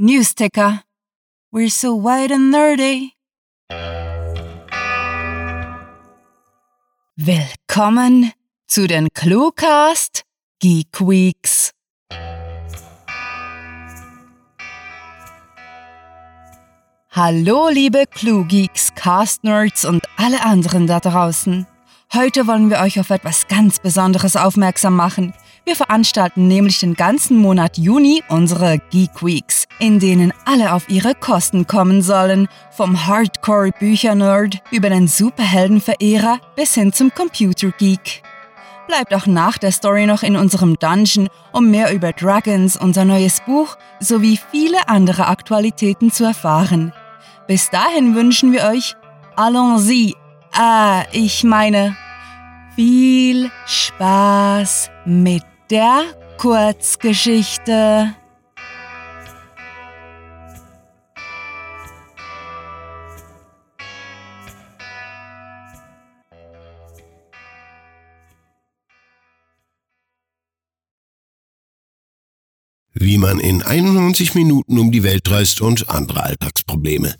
Newsticker. We're so white and nerdy. Willkommen zu den Cluecast Geek Weeks. Hallo, liebe Clue Geeks, Cast Nerds und alle anderen da draußen. Heute wollen wir euch auf etwas ganz Besonderes aufmerksam machen. Wir veranstalten nämlich den ganzen Monat Juni unsere Geek Weeks, in denen alle auf ihre Kosten kommen sollen, vom Hardcore-Bücher-Nerd über den Superheldenverehrer bis hin zum Computer-Geek. Bleibt auch nach der Story noch in unserem Dungeon, um mehr über Dragons, unser neues Buch, sowie viele andere Aktualitäten zu erfahren. Bis dahin wünschen wir euch Allons-y, ah, ich meine, viel Spaß mit der Kurzgeschichte. Wie man in 91 Minuten um die Welt reist und andere Alltagsprobleme.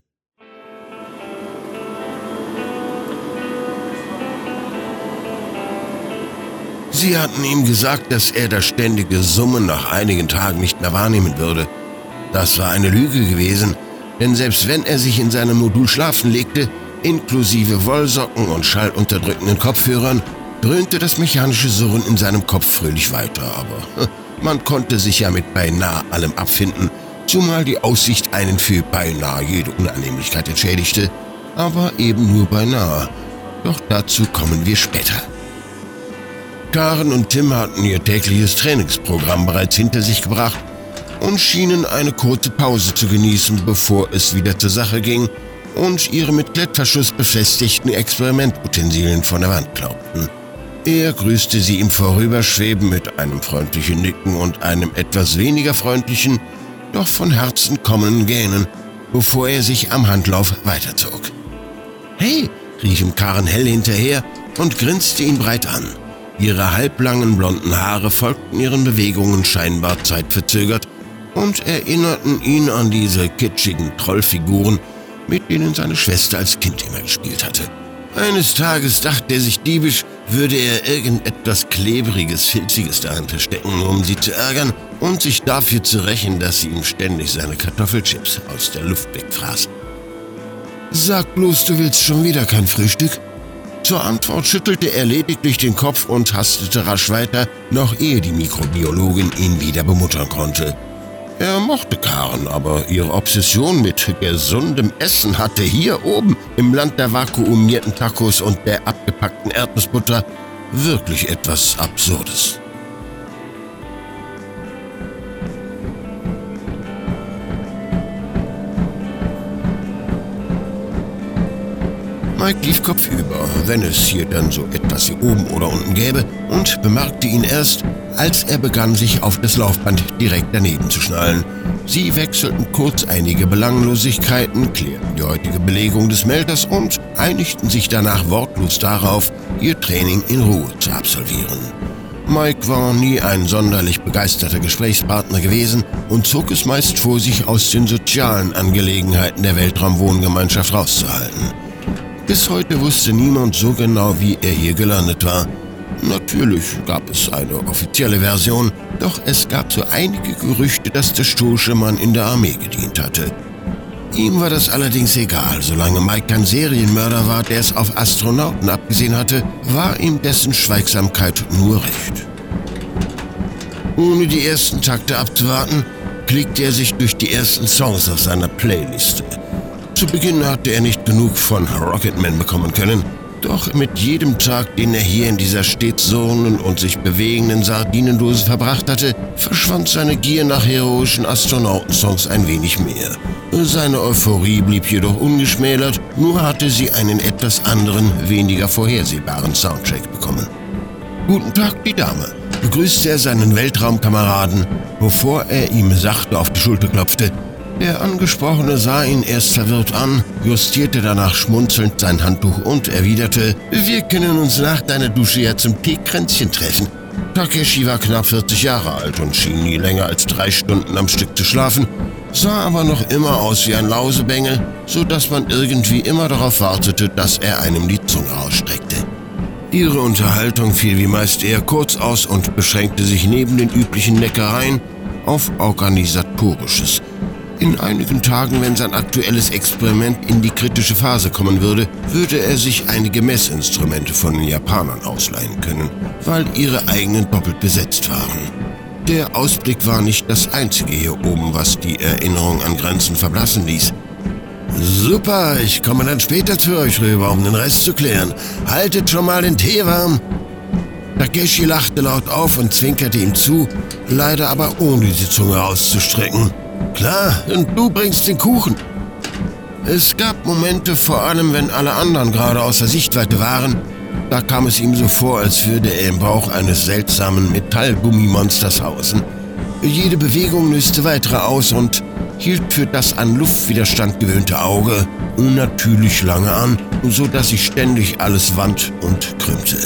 Sie hatten ihm gesagt, dass er das ständige Summen nach einigen Tagen nicht mehr wahrnehmen würde. Das war eine Lüge gewesen, denn selbst wenn er sich in seinem Modul schlafen legte, inklusive Wollsocken und schallunterdrückenden Kopfhörern, dröhnte das mechanische Surren in seinem Kopf fröhlich weiter. Aber man konnte sich ja mit beinahe allem abfinden, zumal die Aussicht einen für beinahe jede Unannehmlichkeit entschädigte, aber eben nur beinahe. Doch dazu kommen wir später. Karen und Tim hatten ihr tägliches Trainingsprogramm bereits hinter sich gebracht und schienen eine kurze Pause zu genießen, bevor es wieder zur Sache ging und ihre mit Klettverschluss befestigten Experimentutensilien von der Wand glaubten. Er grüßte sie im Vorüberschweben mit einem freundlichen Nicken und einem etwas weniger freundlichen, doch von Herzen kommenden Gähnen, bevor er sich am Handlauf weiterzog. Hey, rief ihm Karen hell hinterher und grinste ihn breit an. Ihre halblangen blonden Haare folgten ihren Bewegungen scheinbar zeitverzögert und erinnerten ihn an diese kitschigen Trollfiguren, mit denen seine Schwester als Kind immer gespielt hatte. Eines Tages dachte er sich diebisch, würde er irgendetwas Klebriges, Filziges darin verstecken, um sie zu ärgern und sich dafür zu rächen, dass sie ihm ständig seine Kartoffelchips aus der Luft wegfraßen. Sag bloß, du willst schon wieder kein Frühstück? Zur Antwort schüttelte er lediglich den Kopf und hastete rasch weiter, noch ehe die Mikrobiologin ihn wieder bemuttern konnte. Er mochte Karen, aber ihre Obsession mit gesundem Essen hatte hier oben im Land der vakuumierten Tacos und der abgepackten Erdnussbutter wirklich etwas Absurdes. Mike lief kopfüber, wenn es hier dann so etwas hier oben oder unten gäbe, und bemerkte ihn erst, als er begann, sich auf das Laufband direkt daneben zu schnallen. Sie wechselten kurz einige Belanglosigkeiten, klärten die heutige Belegung des Melters und einigten sich danach wortlos darauf, ihr Training in Ruhe zu absolvieren. Mike war nie ein sonderlich begeisterter Gesprächspartner gewesen und zog es meist vor, sich aus den sozialen Angelegenheiten der Weltraumwohngemeinschaft rauszuhalten. Bis heute wusste niemand so genau, wie er hier gelandet war. Natürlich gab es eine offizielle Version, doch es gab so einige Gerüchte, dass der stoische Mann in der Armee gedient hatte. Ihm war das allerdings egal, solange Mike kein Serienmörder war, der es auf Astronauten abgesehen hatte, war ihm dessen Schweigsamkeit nur recht. Ohne die ersten Takte abzuwarten, klickte er sich durch die ersten Songs auf seiner Playliste. Zu Beginn hatte er nicht genug von Rocketman bekommen können, doch mit jedem Tag, den er hier in dieser stets surrenden und sich bewegenden Sardinendose verbracht hatte, verschwand seine Gier nach heroischen Astronautensongs ein wenig mehr. Seine Euphorie blieb jedoch ungeschmälert, nur hatte sie einen etwas anderen, weniger vorhersehbaren Soundtrack bekommen. Guten Tag, die Dame, begrüßte er seinen Weltraumkameraden, bevor er ihm sachte auf die Schulter klopfte der Angesprochene sah ihn erst verwirrt an, justierte danach schmunzelnd sein Handtuch und erwiderte, wir können uns nach deiner Dusche ja zum Teekränzchen treffen. Takeshi war knapp 40 Jahre alt und schien nie länger als drei Stunden am Stück zu schlafen, sah aber noch immer aus wie ein Lausebengel, so dass man irgendwie immer darauf wartete, dass er einem die Zunge ausstreckte. Ihre Unterhaltung fiel wie meist eher kurz aus und beschränkte sich neben den üblichen Neckereien auf Organisatorisches. In einigen Tagen, wenn sein aktuelles Experiment in die kritische Phase kommen würde, würde er sich einige Messinstrumente von den Japanern ausleihen können, weil ihre eigenen doppelt besetzt waren. Der Ausblick war nicht das einzige hier oben, was die Erinnerung an Grenzen verblassen ließ. Super, ich komme dann später zu euch rüber, um den Rest zu klären. Haltet schon mal den Tee warm. Takeshi lachte laut auf und zwinkerte ihm zu, leider aber ohne die Zunge auszustrecken. Klar, und du bringst den Kuchen. Es gab Momente, vor allem wenn alle anderen gerade außer Sichtweite waren, da kam es ihm so vor, als würde er im Bauch eines seltsamen Metallgummimonsters hausen. Jede Bewegung löste weitere aus und hielt für das an Luftwiderstand gewöhnte Auge unnatürlich lange an, so dass sich ständig alles wand und krümmte.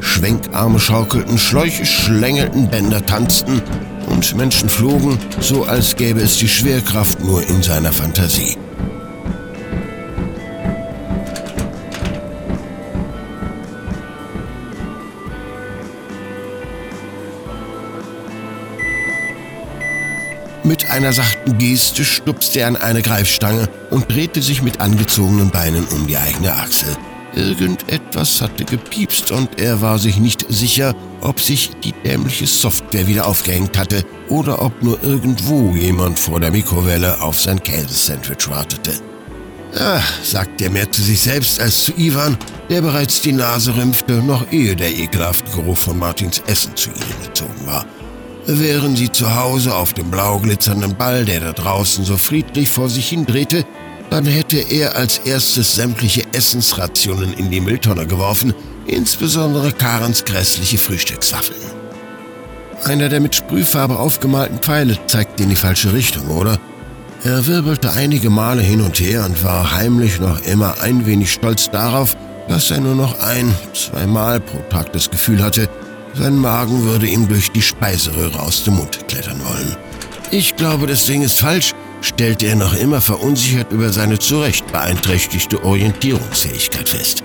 Schwenkarme schaukelten, Schläuche schlängelten, Bänder tanzten und Menschen flogen, so als gäbe es die Schwerkraft nur in seiner Fantasie. Mit einer sachten Geste stupste er an eine Greifstange und drehte sich mit angezogenen Beinen um die eigene Achse. Irgendetwas hatte gepiepst und er war sich nicht sicher, ob sich die dämliche Software wieder aufgehängt hatte oder ob nur irgendwo jemand vor der Mikrowelle auf sein Käsesandwich wartete. Ach, sagte er mehr zu sich selbst als zu Ivan, der bereits die Nase rümpfte, noch ehe der ekelhafte Geruch von Martins Essen zu ihnen gezogen war wären sie zu Hause auf dem blau glitzernden Ball, der da draußen so friedlich vor sich hindrehte, dann hätte er als erstes sämtliche Essensrationen in die Mülltonne geworfen, insbesondere Karens grässliche Frühstückswaffeln. Einer der mit Sprühfarbe aufgemalten Pfeile zeigte in die falsche Richtung, oder? Er wirbelte einige Male hin und her und war heimlich noch immer ein wenig stolz darauf, dass er nur noch ein, zweimal pro Tag das Gefühl hatte, sein Magen würde ihm durch die Speiseröhre aus dem Mund klettern wollen. Ich glaube, das Ding ist falsch, stellte er noch immer verunsichert über seine zu Recht beeinträchtigte Orientierungsfähigkeit fest.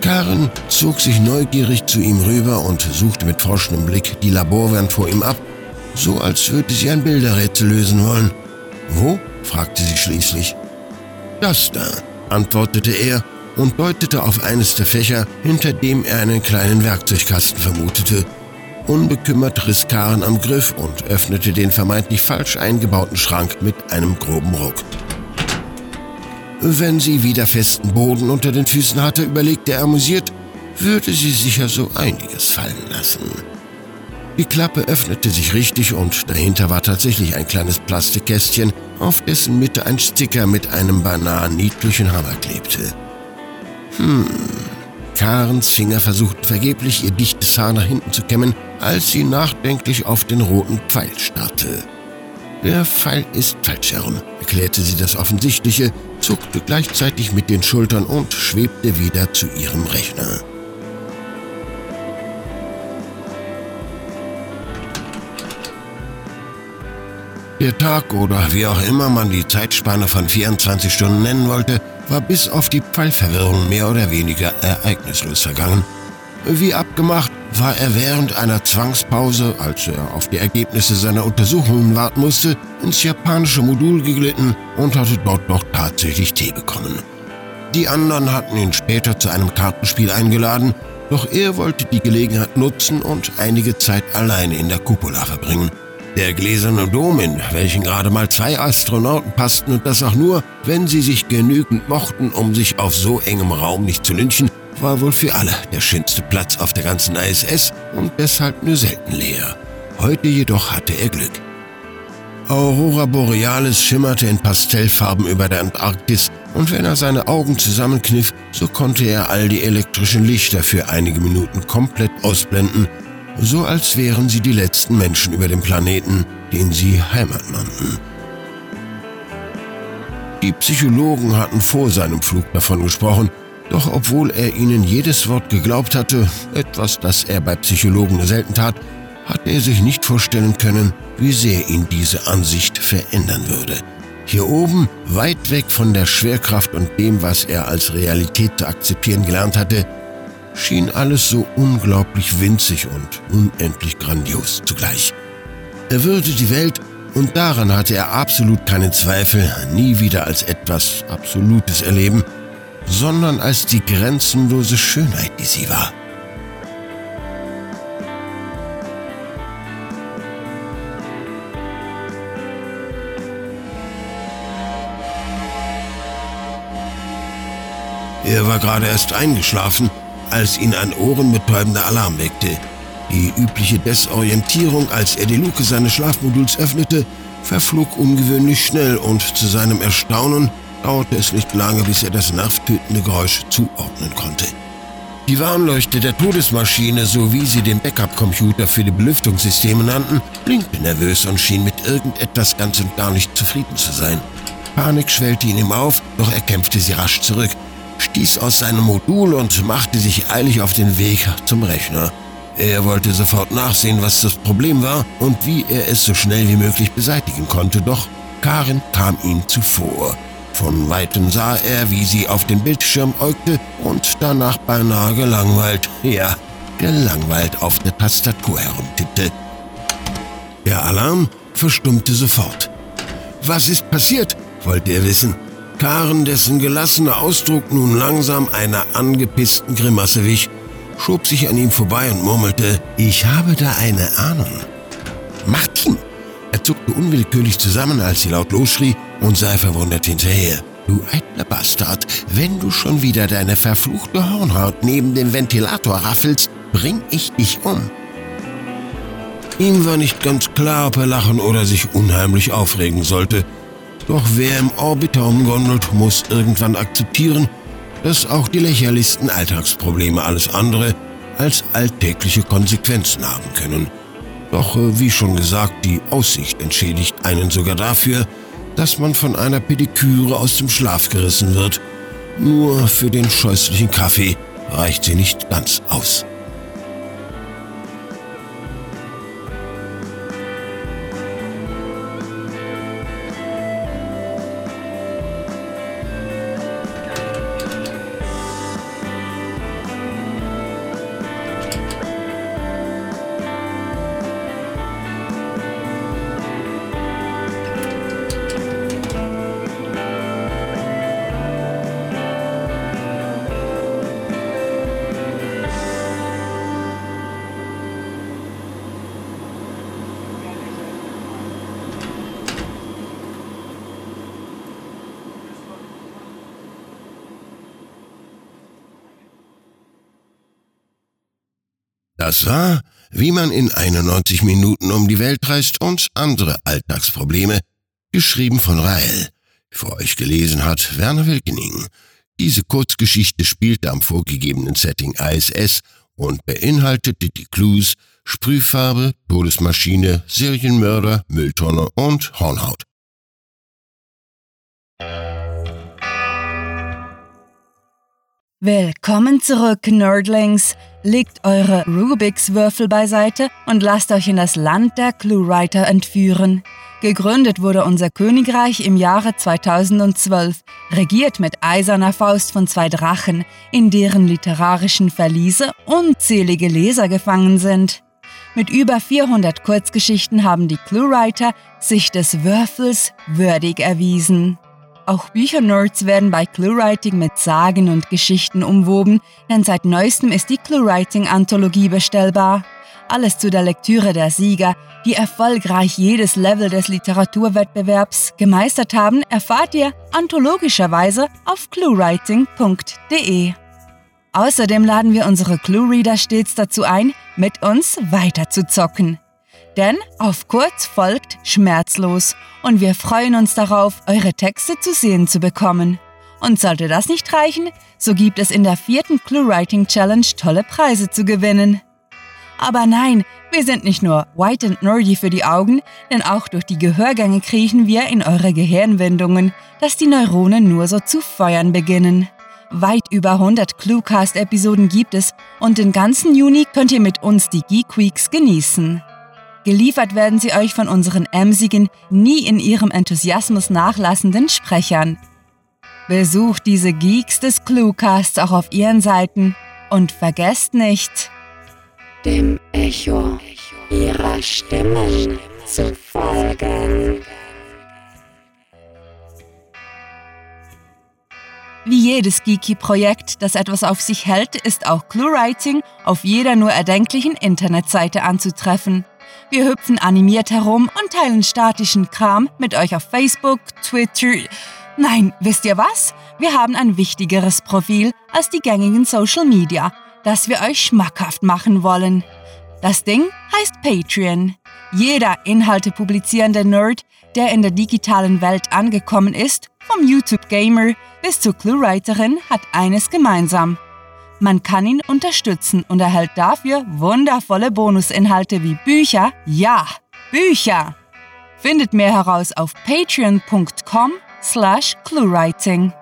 Karen zog sich neugierig zu ihm rüber und suchte mit forschendem Blick die Laborwand vor ihm ab, so als würde sie ein Bilderrätsel lösen wollen. Wo? fragte sie schließlich. Das da, antwortete er und deutete auf eines der Fächer, hinter dem er einen kleinen Werkzeugkasten vermutete. Unbekümmert riss Karen am Griff und öffnete den vermeintlich falsch eingebauten Schrank mit einem groben Ruck. Wenn sie wieder festen Boden unter den Füßen hatte, überlegte er amüsiert, würde sie sicher so einiges fallen lassen. Die Klappe öffnete sich richtig und dahinter war tatsächlich ein kleines Plastikkästchen, auf dessen Mitte ein Sticker mit einem beinahe niedlichen Hammer klebte. Hm. Karens Finger versuchten vergeblich, ihr dichtes Haar nach hinten zu kämmen, als sie nachdenklich auf den roten Pfeil starrte. Der Pfeil ist falsch herum, erklärte sie das Offensichtliche, zuckte gleichzeitig mit den Schultern und schwebte wieder zu ihrem Rechner. Der Tag oder wie auch immer man die Zeitspanne von 24 Stunden nennen wollte, war bis auf die Pfeilverwirrung mehr oder weniger ereignislos vergangen. Wie abgemacht war er während einer Zwangspause, als er auf die Ergebnisse seiner Untersuchungen warten musste, ins japanische Modul geglitten und hatte dort noch tatsächlich Tee bekommen. Die anderen hatten ihn später zu einem Kartenspiel eingeladen, doch er wollte die Gelegenheit nutzen und einige Zeit alleine in der Cupola verbringen. Der gläserne Dom, in welchen gerade mal zwei Astronauten passten und das auch nur, wenn sie sich genügend mochten, um sich auf so engem Raum nicht zu lynchen, war wohl für alle der schönste Platz auf der ganzen ISS und deshalb nur selten leer. Heute jedoch hatte er Glück. Aurora Borealis schimmerte in Pastellfarben über der Antarktis und wenn er seine Augen zusammenkniff, so konnte er all die elektrischen Lichter für einige Minuten komplett ausblenden so als wären sie die letzten Menschen über dem Planeten, den sie Heimat nannten. Die Psychologen hatten vor seinem Flug davon gesprochen, doch obwohl er ihnen jedes Wort geglaubt hatte, etwas, das er bei Psychologen selten tat, hatte er sich nicht vorstellen können, wie sehr ihn diese Ansicht verändern würde. Hier oben, weit weg von der Schwerkraft und dem, was er als Realität zu akzeptieren gelernt hatte, schien alles so unglaublich winzig und unendlich grandios zugleich. Er würde die Welt, und daran hatte er absolut keinen Zweifel, nie wieder als etwas Absolutes erleben, sondern als die grenzenlose Schönheit, die sie war. Er war gerade erst eingeschlafen, als ihn ein ohrenbetäubender Alarm weckte. Die übliche Desorientierung, als er die Luke seines Schlafmoduls öffnete, verflog ungewöhnlich schnell und zu seinem Erstaunen dauerte es nicht lange, bis er das nervtötende Geräusch zuordnen konnte. Die Warnleuchte der Todesmaschine, so wie sie den Backup-Computer für die Belüftungssysteme nannten, blinkte nervös und schien mit irgendetwas ganz und gar nicht zufrieden zu sein. Panik schwellte in ihm auf, doch er kämpfte sie rasch zurück, stieß aus seinem Modul und machte sich eilig auf den Weg zum Rechner. Er wollte sofort nachsehen, was das Problem war und wie er es so schnell wie möglich beseitigen konnte, doch Karin kam ihm zuvor. Von weitem sah er, wie sie auf den Bildschirm äugte und danach beinahe gelangweilt, ja, gelangweilt auf der Tastatur herumtippte. Der Alarm verstummte sofort. Was ist passiert? wollte er wissen. Karen, dessen gelassener Ausdruck nun langsam einer angepissten Grimasse wich, schob sich an ihm vorbei und murmelte, ich habe da eine Ahnung. Martin! Er zuckte unwillkürlich zusammen, als sie laut losschrie und sei verwundert hinterher. Du eitler Bastard, wenn du schon wieder deine verfluchte Hornhaut neben dem Ventilator raffelst, bring ich dich um. Ihm war nicht ganz klar, ob er lachen oder sich unheimlich aufregen sollte. Doch wer im Orbiter umgondelt, muss irgendwann akzeptieren, dass auch die lächerlichsten Alltagsprobleme alles andere als alltägliche Konsequenzen haben können. Doch äh, wie schon gesagt, die Aussicht entschädigt einen sogar dafür, dass man von einer Pediküre aus dem Schlaf gerissen wird. Nur für den scheußlichen Kaffee reicht sie nicht ganz aus. Das war, wie man in 91 Minuten um die Welt reist und andere Alltagsprobleme, geschrieben von Rael. Für euch gelesen hat Werner Wilkening. Diese Kurzgeschichte spielte am vorgegebenen Setting ISS und beinhaltete die Clues Sprühfarbe, Todesmaschine, Serienmörder, Mülltonne und Hornhaut. Willkommen zurück, Nerdlings. Legt eure Rubik's-Würfel beiseite und lasst euch in das Land der Cluewriter entführen. Gegründet wurde unser Königreich im Jahre 2012, regiert mit eiserner Faust von zwei Drachen, in deren literarischen Verliese unzählige Leser gefangen sind. Mit über 400 Kurzgeschichten haben die Cluewriter sich des Würfels würdig erwiesen. Auch Büchernerds werden bei ClueWriting mit Sagen und Geschichten umwoben, denn seit neuestem ist die ClueWriting-Anthologie bestellbar. Alles zu der Lektüre der Sieger, die erfolgreich jedes Level des Literaturwettbewerbs gemeistert haben, erfahrt ihr anthologischerweise auf cluewriting.de. Außerdem laden wir unsere Clue-Reader stets dazu ein, mit uns weiter zu zocken. Denn auf kurz folgt schmerzlos und wir freuen uns darauf, eure Texte zu sehen zu bekommen. Und sollte das nicht reichen, so gibt es in der vierten ClueWriting Challenge tolle Preise zu gewinnen. Aber nein, wir sind nicht nur white and nerdy für die Augen, denn auch durch die Gehörgänge kriechen wir in eure Gehirnwindungen, dass die Neuronen nur so zu feuern beginnen. Weit über 100 Cluecast-Episoden gibt es und den ganzen Juni könnt ihr mit uns die Geek Weeks genießen. Geliefert werden sie euch von unseren emsigen, nie in ihrem Enthusiasmus nachlassenden Sprechern. Besucht diese Geeks des Cluecasts auch auf ihren Seiten und vergesst nicht, dem Echo ihrer Stimmen zu folgen. Wie jedes Geeky-Projekt, das etwas auf sich hält, ist auch ClueWriting auf jeder nur erdenklichen Internetseite anzutreffen. Wir hüpfen animiert herum und teilen statischen Kram mit euch auf Facebook, Twitter. Nein, wisst ihr was? Wir haben ein wichtigeres Profil als die gängigen Social Media, das wir euch schmackhaft machen wollen. Das Ding heißt Patreon. Jeder Inhalte publizierende Nerd, der in der digitalen Welt angekommen ist, vom YouTube-Gamer bis zur Clue-Writerin, hat eines gemeinsam. Man kann ihn unterstützen und erhält dafür wundervolle Bonusinhalte wie Bücher, ja, Bücher. Findet mehr heraus auf patreon.com slash cluewriting.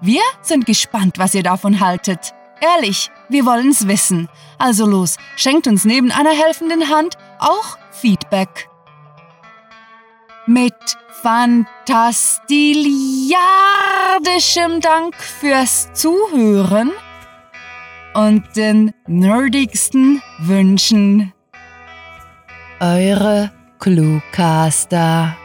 Wir sind gespannt, was ihr davon haltet. Ehrlich, wir wollen's wissen. Also los, schenkt uns neben einer helfenden Hand auch Feedback. Mit fantastiliardischem Dank fürs Zuhören und den nerdigsten Wünschen. Eure Cluecaster.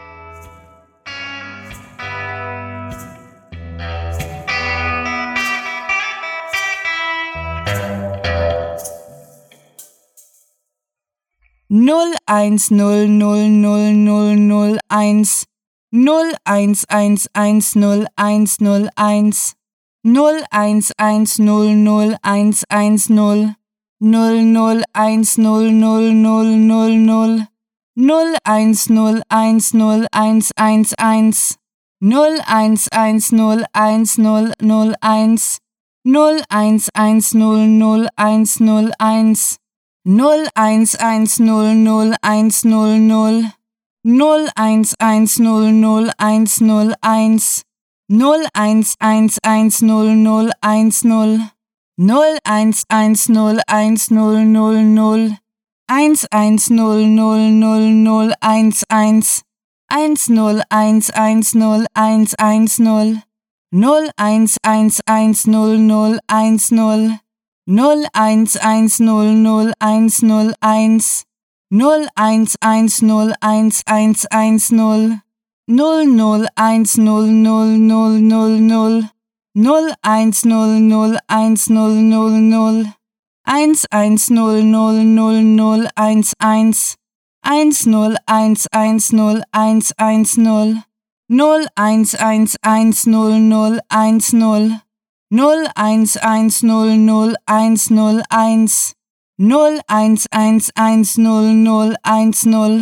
null eins null null null null null eins null eins eins eins null eins null eins null eins eins null null eins eins null null null eins null null null null null null eins null eins null